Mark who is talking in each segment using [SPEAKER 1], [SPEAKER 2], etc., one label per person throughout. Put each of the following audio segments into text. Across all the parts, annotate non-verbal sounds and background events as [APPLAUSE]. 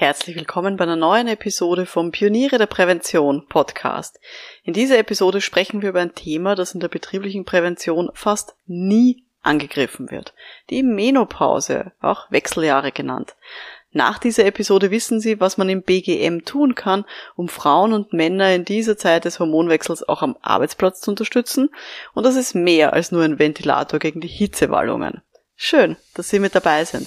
[SPEAKER 1] Herzlich willkommen bei einer neuen Episode vom Pioniere der Prävention Podcast. In dieser Episode sprechen wir über ein Thema, das in der betrieblichen Prävention fast nie angegriffen wird. Die Menopause, auch Wechseljahre genannt. Nach dieser Episode wissen Sie, was man im BGM tun kann, um Frauen und Männer in dieser Zeit des Hormonwechsels auch am Arbeitsplatz zu unterstützen. Und das ist mehr als nur ein Ventilator gegen die Hitzewallungen. Schön, dass Sie mit dabei sind.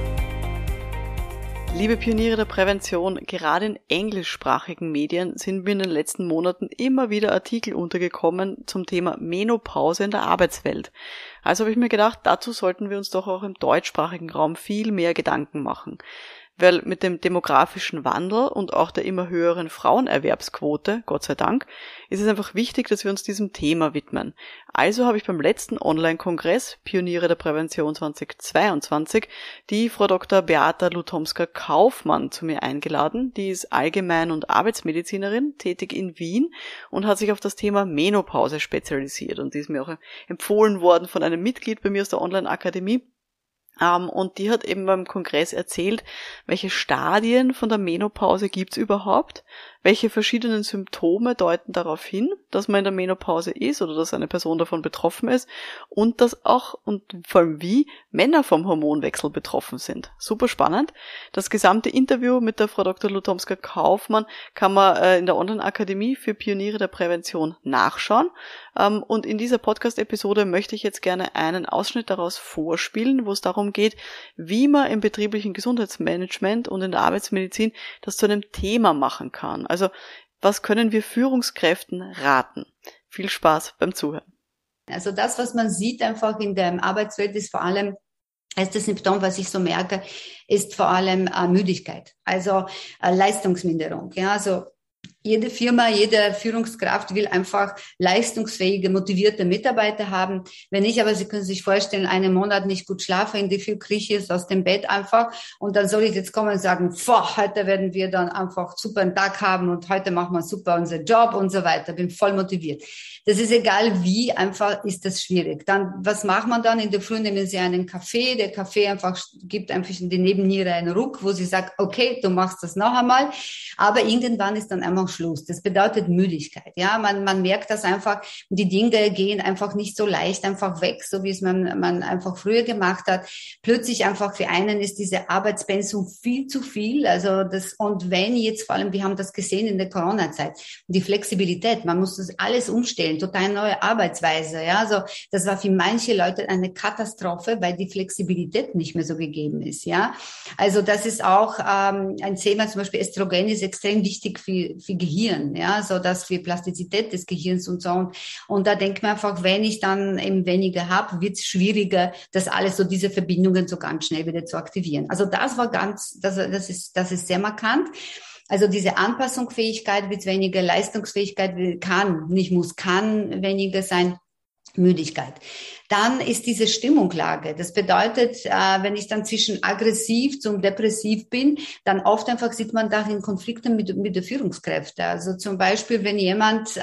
[SPEAKER 1] Liebe Pioniere der Prävention, gerade in englischsprachigen Medien sind mir in den letzten Monaten immer wieder Artikel untergekommen zum Thema Menopause in der Arbeitswelt. Also habe ich mir gedacht, dazu sollten wir uns doch auch im deutschsprachigen Raum viel mehr Gedanken machen weil mit dem demografischen Wandel und auch der immer höheren Frauenerwerbsquote, Gott sei Dank, ist es einfach wichtig, dass wir uns diesem Thema widmen. Also habe ich beim letzten Online-Kongress Pioniere der Prävention 2022 die Frau Dr. Beata Lutomska-Kaufmann zu mir eingeladen. Die ist Allgemein- und Arbeitsmedizinerin, tätig in Wien und hat sich auf das Thema Menopause spezialisiert. Und die ist mir auch empfohlen worden von einem Mitglied bei mir aus der Online-Akademie und die hat eben beim Kongress erzählt, welche Stadien von der Menopause gibt's überhaupt, welche verschiedenen Symptome deuten darauf hin, dass man in der Menopause ist oder dass eine Person davon betroffen ist und dass auch und vor allem wie Männer vom Hormonwechsel betroffen sind. Super spannend. Das gesamte Interview mit der Frau Dr. Lutomska Kaufmann kann man äh, in der Online-Akademie für Pioniere der Prävention nachschauen. Ähm, und in dieser Podcast-Episode möchte ich jetzt gerne einen Ausschnitt daraus vorspielen, wo es darum geht, wie man im betrieblichen Gesundheitsmanagement und in der Arbeitsmedizin das zu einem Thema machen kann. Also was können wir Führungskräften raten? Viel Spaß beim Zuhören.
[SPEAKER 2] Also das, was man sieht einfach in der Arbeitswelt, ist vor allem das Symptom, was ich so merke, ist vor allem äh, Müdigkeit, also äh, Leistungsminderung. Ja, also jede Firma, jede Führungskraft will einfach leistungsfähige, motivierte Mitarbeiter haben. Wenn ich aber, Sie können sich vorstellen, einen Monat nicht gut schlafe, in die viel kriege ist aus dem Bett einfach und dann soll ich jetzt kommen und sagen, boah, heute werden wir dann einfach super einen Tag haben und heute machen wir super unseren Job und so weiter. Bin voll motiviert. Das ist egal wie, einfach ist das schwierig. Dann, was macht man dann? In der Früh nehmen Sie einen Kaffee. Der Kaffee einfach gibt einfach in die Nebenniere einen Ruck, wo sie sagt, okay, du machst das noch einmal. Aber irgendwann ist dann einfach Schluss. Das bedeutet Müdigkeit. Ja, man, man merkt das einfach. Die Dinge gehen einfach nicht so leicht einfach weg, so wie es man, man einfach früher gemacht hat. Plötzlich einfach für einen ist diese Arbeitspensum viel zu viel. Also das, und wenn jetzt vor allem, wir haben das gesehen in der Corona-Zeit, die Flexibilität, man muss das alles umstellen, total neue Arbeitsweise. Ja, also das war für manche Leute eine Katastrophe, weil die Flexibilität nicht mehr so gegeben ist. Ja, also das ist auch ähm, ein Thema, zum Beispiel Östrogen ist extrem wichtig für, für Gehirn, ja, so dass für Plastizität des Gehirns und so. Und, und da denkt man einfach, wenn ich dann eben weniger habe, wird es schwieriger, das alles so diese Verbindungen so ganz schnell wieder zu aktivieren. Also das war ganz, das, das ist, das ist sehr markant. Also diese Anpassungsfähigkeit wird weniger, Leistungsfähigkeit kann, nicht muss, kann weniger sein. Müdigkeit dann ist diese Stimmungslage. Das bedeutet, äh, wenn ich dann zwischen aggressiv zum depressiv bin, dann oft einfach sieht man darin Konflikte mit, mit der Führungskräfte. Also zum Beispiel, wenn jemand äh,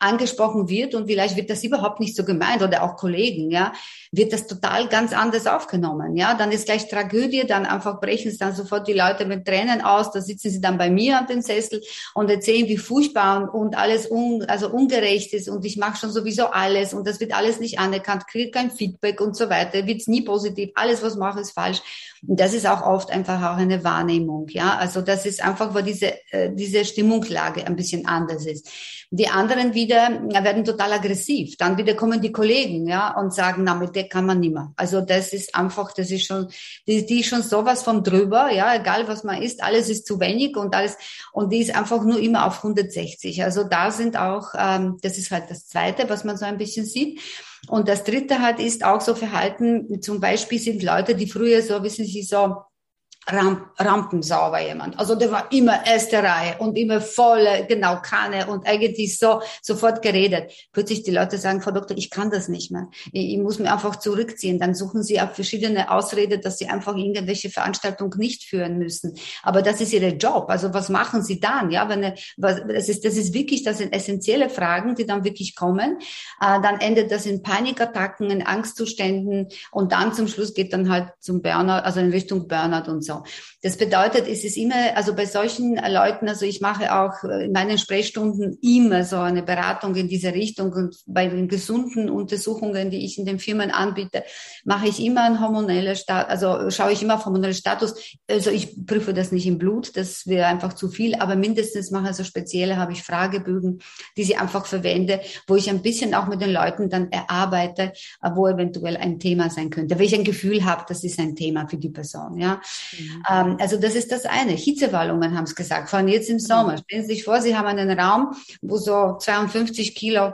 [SPEAKER 2] angesprochen wird und vielleicht wird das überhaupt nicht so gemeint oder auch Kollegen, ja, wird das total ganz anders aufgenommen. Ja, dann ist gleich Tragödie, dann einfach brechen es dann sofort die Leute mit Tränen aus, da sitzen sie dann bei mir an dem Sessel und erzählen, wie furchtbar und alles un, also ungerecht ist und ich mache schon sowieso alles und das wird alles nicht anerkannt, kriege kein Feedback und so weiter, wird es nie positiv, alles, was mache, ist falsch. Und das ist auch oft einfach auch eine Wahrnehmung, ja. Also das ist einfach, wo diese, äh, diese Stimmungslage ein bisschen anders ist. Die anderen wieder werden total aggressiv. Dann wieder kommen die Kollegen, ja, und sagen, na, mit der kann man nicht mehr. Also das ist einfach, das ist schon, die, die ist schon sowas von drüber, ja, egal was man isst, alles ist zu wenig und alles, und die ist einfach nur immer auf 160. Also da sind auch, ähm, das ist halt das Zweite, was man so ein bisschen sieht. Und das dritte halt ist auch so Verhalten, zum Beispiel sind Leute, die früher so, wissen Sie, so Ramp, rampensauber jemand. Also der war immer erste Reihe und immer volle, genau, Kanne und eigentlich so sofort geredet. Plötzlich die Leute sagen, Frau Doktor, ich kann das nicht mehr. Ich, ich muss mir einfach zurückziehen. Dann suchen sie auf verschiedene Ausrede, dass sie einfach irgendwelche Veranstaltungen nicht führen müssen. Aber das ist ihr Job. Also was machen sie dann? Ja, wenn, was, das ist, das ist wirklich, das sind essentielle Fragen, die dann wirklich kommen. Äh, dann endet das in Panikattacken, in Angstzuständen und dann zum Schluss geht dann halt zum Burnout, also in Richtung Burnout und so. Das bedeutet, es ist immer, also bei solchen Leuten, also ich mache auch in meinen Sprechstunden immer so eine Beratung in diese Richtung und bei den gesunden Untersuchungen, die ich in den Firmen anbiete, mache ich immer einen hormonellen Status, also schaue ich immer auf hormonellen Status. Also ich prüfe das nicht im Blut, das wäre einfach zu viel, aber mindestens mache ich so spezielle, habe ich Fragebögen, die ich einfach verwende, wo ich ein bisschen auch mit den Leuten dann erarbeite, wo eventuell ein Thema sein könnte, weil ich ein Gefühl habe, das ist ein Thema für die Person, ja. Mhm. Ähm, also das ist das eine. Hitzewallungen haben es gesagt, vor allem jetzt im Sommer. Mhm. Stellen Sie sich vor, Sie haben einen Raum, wo so 52 Kilo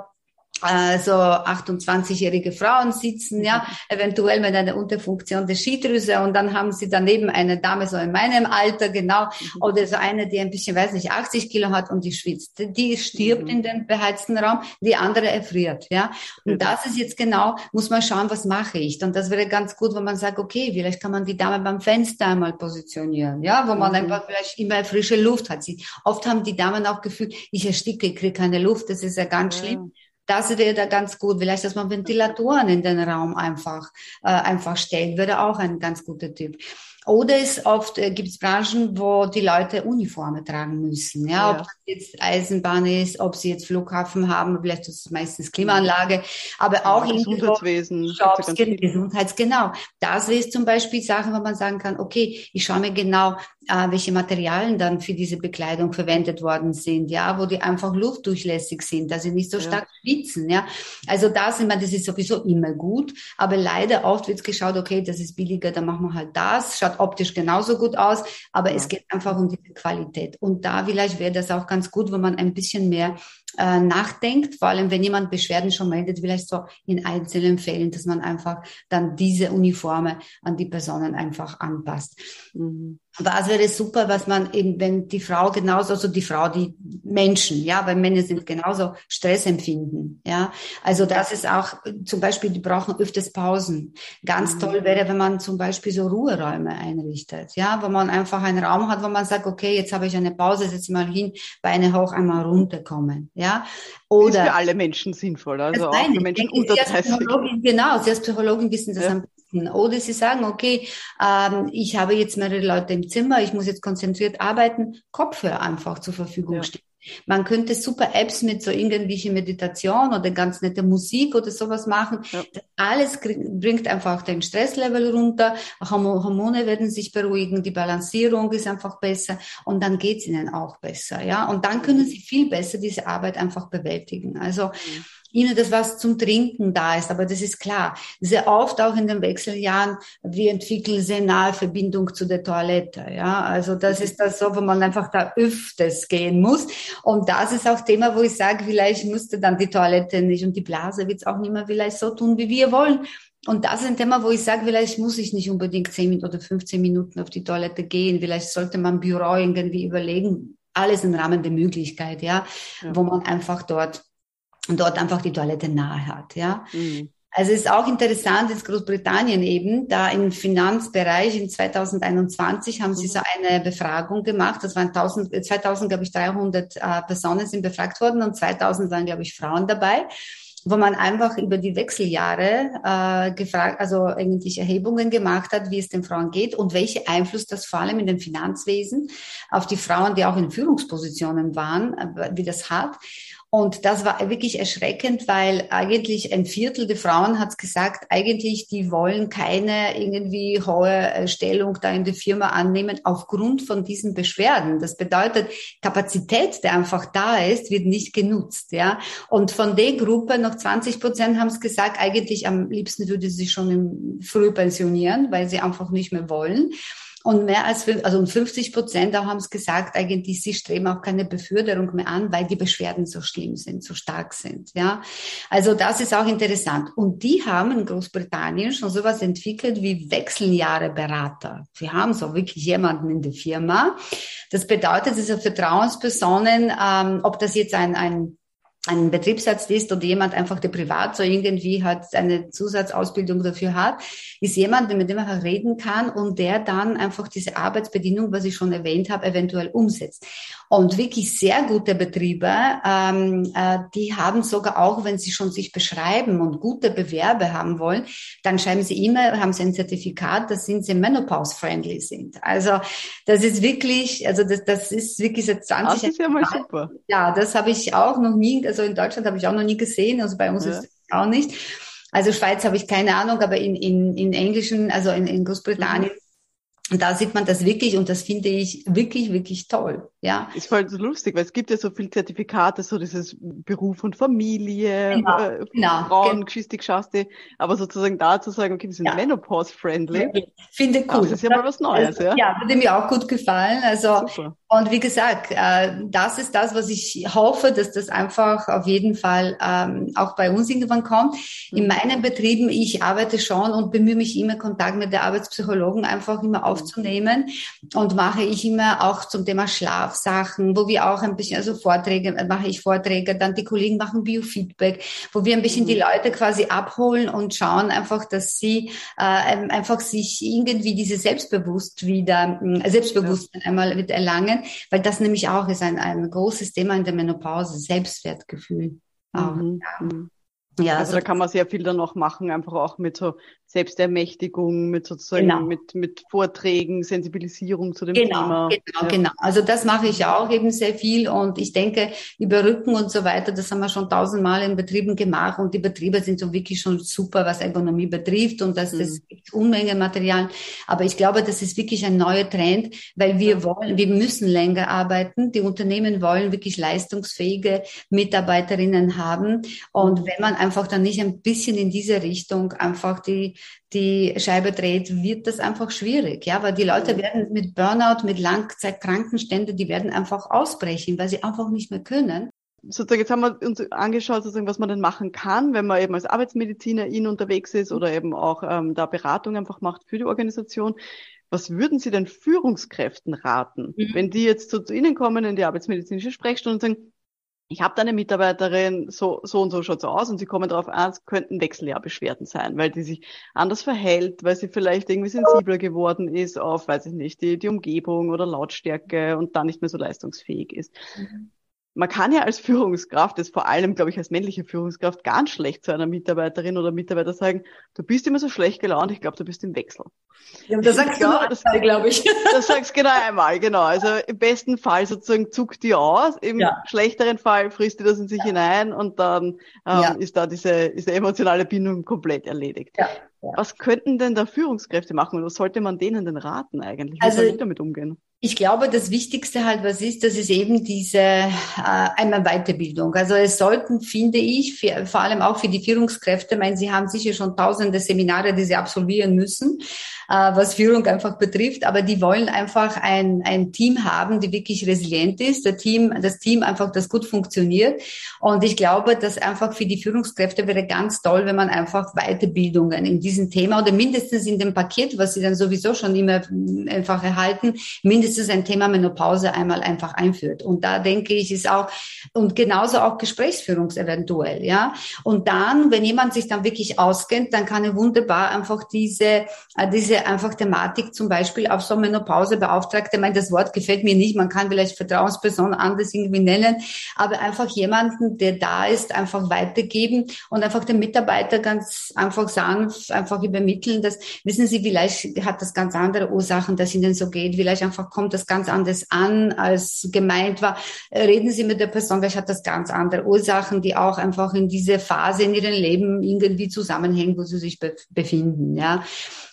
[SPEAKER 2] also 28-jährige Frauen sitzen, ja, eventuell mit einer Unterfunktion der Skidrüse und dann haben sie daneben eine Dame so in meinem Alter, genau, mhm. oder so eine, die ein bisschen, weiß nicht, 80 Kilo hat und die schwitzt. Die stirbt mhm. in dem beheizten Raum, die andere erfriert, ja. Und das ist jetzt genau, muss man schauen, was mache ich. Und das wäre ganz gut, wenn man sagt, okay, vielleicht kann man die Dame beim Fenster einmal positionieren, ja, wo man mhm. einfach vielleicht immer frische Luft hat. Sie, oft haben die Damen auch Gefühl, ich ersticke, ich kriege keine Luft, das ist ja ganz ja. schlimm. Das wäre da ganz gut. Vielleicht, dass man Ventilatoren in den Raum einfach, äh, einfach stellt, wäre auch ein ganz guter Tipp. Oder es oft äh, gibt es Branchen, wo die Leute Uniformen tragen müssen. Ja, ja. ob das jetzt Eisenbahn ist, ob sie jetzt Flughafen haben, vielleicht ist es meistens Klimaanlage, aber ja, auch
[SPEAKER 1] Gesundheitswesen,
[SPEAKER 2] Jobs, Gesundheits, genau. Das ist zum Beispiel Sachen, wo man sagen kann, okay, ich schaue mir genau, äh, welche Materialien dann für diese Bekleidung verwendet worden sind, ja, wo die einfach luftdurchlässig sind, dass sie nicht so stark ja. schwitzen, ja. Also das, ich meine, das ist sowieso immer gut, aber leider oft wird geschaut, okay, das ist billiger, dann machen wir halt das, schaut optisch genauso gut aus, aber ja. es geht einfach um die Qualität. Und da vielleicht wäre das auch ganz gut, wenn man ein bisschen mehr äh, nachdenkt, vor allem wenn jemand Beschwerden schon meldet, vielleicht so in einzelnen Fällen, dass man einfach dann diese Uniforme an die Personen einfach anpasst. Mhm. Was wäre super, was man eben, wenn die Frau genauso, also die Frau, die Menschen, ja, weil Männer sind genauso Stress empfinden, ja. Also das ist auch, zum Beispiel, die brauchen öfters Pausen. Ganz mhm. toll wäre, wenn man zum Beispiel so Ruheräume einrichtet, ja, wo man einfach einen Raum hat, wo man sagt, okay, jetzt habe ich eine Pause, setze mal hin, Beine hoch, einmal runterkommen, ja.
[SPEAKER 1] Oder. Ist für alle Menschen sinnvoll, also auch für Menschen unter 30.
[SPEAKER 2] Genau, Sie als Psychologin wissen das ja. am besten. Oder Sie sagen, okay, ähm, ich habe jetzt mehrere Leute im Zimmer, ich muss jetzt konzentriert arbeiten, Kopfhörer einfach zur Verfügung ja. stehen. Man könnte super Apps mit so irgendwelche Meditation oder ganz nette Musik oder sowas machen. Ja. alles bringt einfach den Stresslevel runter, Hormone werden sich beruhigen, die Balancierung ist einfach besser und dann geht's ihnen auch besser, ja. Und dann können sie viel besser diese Arbeit einfach bewältigen. Also mhm ihnen das was zum Trinken da ist. Aber das ist klar. Sehr oft auch in den Wechseljahren, wir entwickeln sehr nahe Verbindung zu der Toilette. Ja, also das ist das so, wo man einfach da öfters gehen muss. Und das ist auch Thema, wo ich sage, vielleicht müsste dann die Toilette nicht und die Blase wird es auch nicht mehr vielleicht so tun, wie wir wollen. Und das ist ein Thema, wo ich sage, vielleicht muss ich nicht unbedingt 10 oder 15 Minuten auf die Toilette gehen. Vielleicht sollte man Büro irgendwie überlegen. Alles im Rahmen der Möglichkeit, ja, ja. wo man einfach dort und dort einfach die Toilette nahe hat, ja. Mhm. Also es ist auch interessant, in Großbritannien eben, da im Finanzbereich in 2021 haben sie so mhm. eine Befragung gemacht. Das waren 1000, 2000, glaube ich, 300 äh, Personen sind befragt worden und 2000 waren, glaube ich, Frauen dabei wo man einfach über die Wechseljahre äh, gefragt, also eigentlich Erhebungen gemacht hat, wie es den Frauen geht und welche Einfluss das vor allem in dem Finanzwesen auf die Frauen, die auch in Führungspositionen waren, äh, wie das hat. Und das war wirklich erschreckend, weil eigentlich ein Viertel der Frauen hat gesagt, eigentlich die wollen keine irgendwie hohe äh, Stellung da in der Firma annehmen aufgrund von diesen Beschwerden. Das bedeutet, Kapazität, der einfach da ist, wird nicht genutzt, ja. Und von der Gruppe noch 20 Prozent haben es gesagt, eigentlich am liebsten würde sie schon früh pensionieren, weil sie einfach nicht mehr wollen. Und mehr als also 50 Prozent auch haben es gesagt, eigentlich sie streben auch keine Beförderung mehr an, weil die Beschwerden so schlimm sind, so stark sind. Ja, also das ist auch interessant. Und die haben in Großbritannien schon sowas entwickelt wie Wechseljahreberater. Wir haben so wirklich jemanden in der Firma. Das bedeutet, diese Vertrauenspersonen, ähm, ob das jetzt ein, ein ein Betriebsarzt ist oder jemand einfach, der privat so irgendwie hat eine Zusatzausbildung dafür hat, ist jemand, mit dem man reden kann und der dann einfach diese Arbeitsbedingungen, was ich schon erwähnt habe, eventuell umsetzt. Und wirklich sehr gute Betriebe, ähm, äh, die haben sogar auch, wenn sie schon sich beschreiben und gute Bewerbe haben wollen, dann schreiben sie immer, haben sie ein Zertifikat, dass sie menopause-friendly sind. Also das ist wirklich, also das, das ist wirklich seit 20 Jahren. Das ist ja mal super. Ja, das habe ich auch noch nie, also in Deutschland habe ich auch noch nie gesehen, also bei uns ja. ist es auch nicht. Also Schweiz habe ich keine Ahnung, aber in, in, in Englischen, also in, in Großbritannien, mhm. Und da sieht man das wirklich und das finde ich wirklich, wirklich toll. Ja.
[SPEAKER 1] Ist voll so lustig, weil es gibt ja so viele Zertifikate, so dieses Beruf und Familie,
[SPEAKER 2] genau, äh,
[SPEAKER 1] genau, Frauen, Geschichte, Geschaste, aber sozusagen da zu sagen, okay, wir sind ja. Menopause-friendly.
[SPEAKER 2] Finde cool.
[SPEAKER 1] Das ist ja mal was Neues,
[SPEAKER 2] ja. Ja, würde mir auch gut gefallen. Also, Super. Und wie gesagt, äh, das ist das, was ich hoffe, dass das einfach auf jeden Fall ähm, auch bei uns irgendwann kommt. In mhm. meinen Betrieben, ich arbeite schon und bemühe mich immer, Kontakt mit der Arbeitspsychologen einfach immer aufzunehmen und mache ich immer auch zum Thema Schlafsachen, wo wir auch ein bisschen, also Vorträge, mache ich Vorträge, dann die Kollegen machen Biofeedback, wo wir ein bisschen die mhm. Leute quasi abholen und schauen einfach, dass sie äh, einfach sich irgendwie diese Selbstbewusst wieder, äh, Selbstbewusstsein einmal wieder erlangen, weil das nämlich auch ist ein, ein großes Thema in der Menopause, Selbstwertgefühl. Auch, mhm. ja.
[SPEAKER 1] Mhm. Ja, also, also da kann man sehr viel dann auch machen, einfach auch mit so Selbstermächtigung, mit sozusagen genau. mit, mit Vorträgen, Sensibilisierung zu dem
[SPEAKER 2] genau,
[SPEAKER 1] Thema.
[SPEAKER 2] Genau, ja. genau. Also das mache ich auch eben sehr viel und ich denke, über Rücken und so weiter, das haben wir schon tausendmal in Betrieben gemacht und die Betriebe sind so wirklich schon super, was Ergonomie betrifft und das, mhm. das gibt Unmenge Material. Aber ich glaube, das ist wirklich ein neuer Trend, weil wir wollen, wir müssen länger arbeiten. Die Unternehmen wollen wirklich leistungsfähige Mitarbeiterinnen haben und wenn man einfach dann nicht ein bisschen in diese Richtung einfach die die Scheibe dreht, wird das einfach schwierig, ja, weil die Leute werden mit Burnout, mit Langzeitkrankenstände, die werden einfach ausbrechen, weil sie einfach nicht mehr können.
[SPEAKER 1] Sozusagen, jetzt haben wir uns angeschaut, sozusagen, was man denn machen kann, wenn man eben als Arbeitsmediziner in unterwegs ist oder eben auch ähm, da Beratung einfach macht für die Organisation. Was würden Sie denn Führungskräften raten, mhm. wenn die jetzt so zu Ihnen kommen in die arbeitsmedizinische Sprechstunde und sagen, ich habe da eine Mitarbeiterin, so, so und so schaut so aus und sie kommen darauf an, es könnten Wechseljahrbeschwerden sein, weil die sich anders verhält, weil sie vielleicht irgendwie sensibler geworden ist auf, weiß ich nicht, die, die Umgebung oder Lautstärke und dann nicht mehr so leistungsfähig ist. Mhm man kann ja als Führungskraft, das vor allem, glaube ich, als männliche Führungskraft, ganz schlecht zu einer Mitarbeiterin oder Mitarbeiter sagen, du bist immer so schlecht gelaunt, ich glaube, du bist im Wechsel.
[SPEAKER 2] Ja, das sagst du nur das, glaube ich. [LAUGHS]
[SPEAKER 1] Das sagst du genau einmal, genau. Also im besten Fall sozusagen zuckt die aus, im ja. schlechteren Fall frisst die das in sich ja. hinein und dann ähm, ja. ist da diese, diese emotionale Bindung komplett erledigt. Ja. Was könnten denn da Führungskräfte machen und was sollte man denen denn raten eigentlich? Wie also, soll ich damit umgehen?
[SPEAKER 2] Ich glaube, das Wichtigste halt, was ist, das ist eben diese äh, einmal Weiterbildung. Also es sollten, finde ich, für, vor allem auch für die Führungskräfte, meine, sie haben sicher schon tausende Seminare, die sie absolvieren müssen, äh, was Führung einfach betrifft, aber die wollen einfach ein, ein Team haben, die wirklich resilient ist, der Team, das Team einfach, das gut funktioniert. Und ich glaube, dass einfach für die Führungskräfte wäre ganz toll, wenn man einfach Weiterbildungen in diesem Thema oder mindestens in dem Paket, was sie dann sowieso schon immer einfach erhalten, mindestens ist es ein Thema Menopause einmal einfach einführt. Und da denke ich, ist auch, und genauso auch Gesprächsführung eventuell, ja. Und dann, wenn jemand sich dann wirklich auskennt, dann kann er wunderbar einfach diese, äh, diese einfach Thematik zum Beispiel auf so Menopausebeauftragte, ich meine, das Wort gefällt mir nicht, man kann vielleicht Vertrauensperson anders irgendwie nennen, aber einfach jemanden, der da ist, einfach weitergeben und einfach den Mitarbeiter ganz einfach sanft einfach übermitteln, dass, wissen Sie, vielleicht hat das ganz andere Ursachen, dass Ihnen so geht, vielleicht einfach kommt das ganz anders an, als gemeint war. Reden Sie mit der Person, vielleicht hat das ganz andere Ursachen, die auch einfach in diese Phase in ihrem Leben irgendwie zusammenhängen, wo sie sich befinden, ja.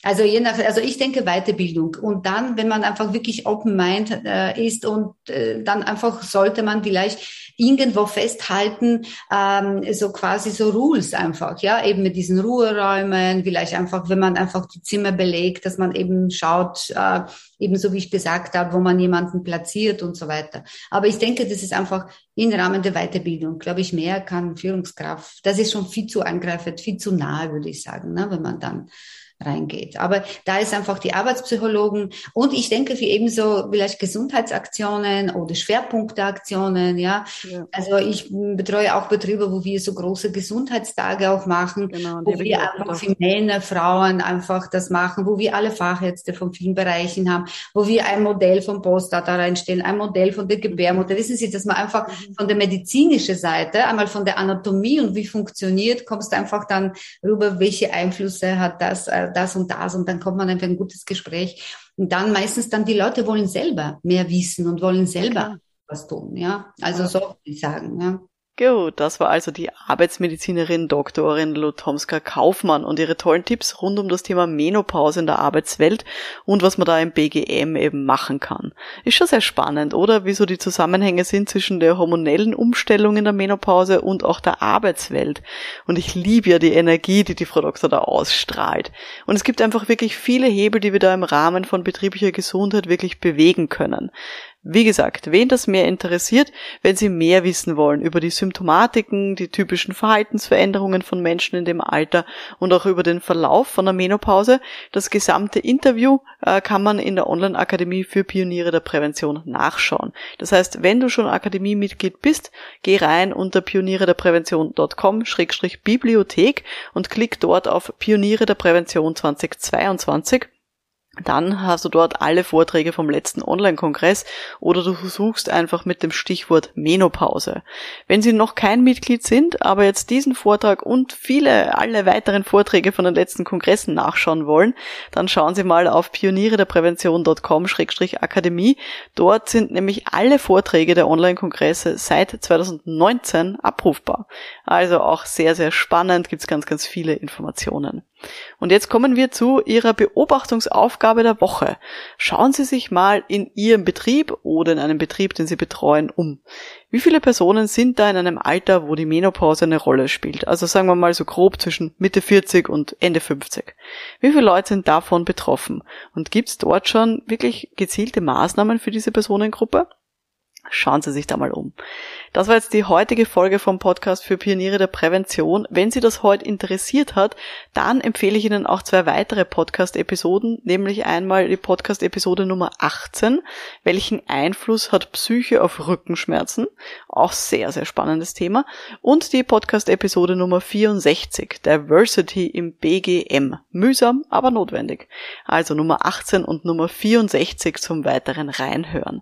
[SPEAKER 2] Also je nach, also ich denke Weiterbildung und dann, wenn man einfach wirklich Open Mind äh, ist und äh, dann einfach sollte man vielleicht irgendwo festhalten, ähm, so quasi so Rules einfach, ja, eben mit diesen Ruheräumen, vielleicht einfach, wenn man einfach die Zimmer belegt, dass man eben schaut, äh, ebenso wie ich gesagt habe, wo man jemanden platziert und so weiter. Aber ich denke, das ist einfach im Rahmen der Weiterbildung, glaube ich, mehr kann Führungskraft. Das ist schon viel zu angreifend, viel zu nahe, würde ich sagen, ne, wenn man dann reingeht. Aber da ist einfach die Arbeitspsychologen und ich denke für ebenso vielleicht Gesundheitsaktionen oder Schwerpunkteaktionen, ja. ja. Also ich betreue auch Betriebe, wo wir so große Gesundheitstage auch machen, genau, wo wir einfach für Männer, Frauen einfach das machen, wo wir alle Fachärzte von vielen Bereichen haben, wo wir ein Modell vom Postdata reinstellen, ein Modell von der mhm. Gebärmutter. Wissen Sie, dass man einfach mhm. von der medizinischen Seite, einmal von der Anatomie und wie funktioniert, kommst du einfach dann rüber, welche Einflüsse hat das äh, das und das und dann kommt man einfach ein gutes Gespräch. Und dann meistens dann die Leute wollen selber mehr wissen und wollen selber was tun, ja. Also so würde ich sagen, ja.
[SPEAKER 1] Gut, das war also die Arbeitsmedizinerin Doktorin Lutomska Kaufmann und ihre tollen Tipps rund um das Thema Menopause in der Arbeitswelt und was man da im BGM eben machen kann. Ist schon sehr spannend, oder? Wieso die Zusammenhänge sind zwischen der hormonellen Umstellung in der Menopause und auch der Arbeitswelt. Und ich liebe ja die Energie, die die Frau Doktor da ausstrahlt. Und es gibt einfach wirklich viele Hebel, die wir da im Rahmen von betrieblicher Gesundheit wirklich bewegen können. Wie gesagt, wen das mehr interessiert, wenn Sie mehr wissen wollen über die Symptomatiken, die typischen Verhaltensveränderungen von Menschen in dem Alter und auch über den Verlauf von der Menopause, das gesamte Interview äh, kann man in der Online-Akademie für Pioniere der Prävention nachschauen. Das heißt, wenn du schon Akademiemitglied bist, geh rein unter pionierederprävention.com-bibliothek und klick dort auf Pioniere der Prävention 2022 dann hast du dort alle Vorträge vom letzten Online-Kongress oder du suchst einfach mit dem Stichwort Menopause. Wenn Sie noch kein Mitglied sind, aber jetzt diesen Vortrag und viele, alle weiteren Vorträge von den letzten Kongressen nachschauen wollen, dann schauen Sie mal auf pionierederprävention.com-akademie. Dort sind nämlich alle Vorträge der Online-Kongresse seit 2019 abrufbar. Also auch sehr, sehr spannend, gibt's ganz, ganz viele Informationen. Und jetzt kommen wir zu Ihrer Beobachtungsaufgabe der Woche. Schauen Sie sich mal in Ihrem Betrieb oder in einem Betrieb, den Sie betreuen, um. Wie viele Personen sind da in einem Alter, wo die Menopause eine Rolle spielt? Also sagen wir mal so grob zwischen Mitte 40 und Ende 50. Wie viele Leute sind davon betroffen? Und gibt es dort schon wirklich gezielte Maßnahmen für diese Personengruppe? Schauen Sie sich da mal um. Das war jetzt die heutige Folge vom Podcast für Pioniere der Prävention. Wenn Sie das heute interessiert hat, dann empfehle ich Ihnen auch zwei weitere Podcast-Episoden, nämlich einmal die Podcast-Episode Nummer 18. Welchen Einfluss hat Psyche auf Rückenschmerzen? Auch sehr, sehr spannendes Thema. Und die Podcast-Episode Nummer 64, Diversity im BGM. Mühsam, aber notwendig. Also Nummer 18 und Nummer 64 zum weiteren Reinhören.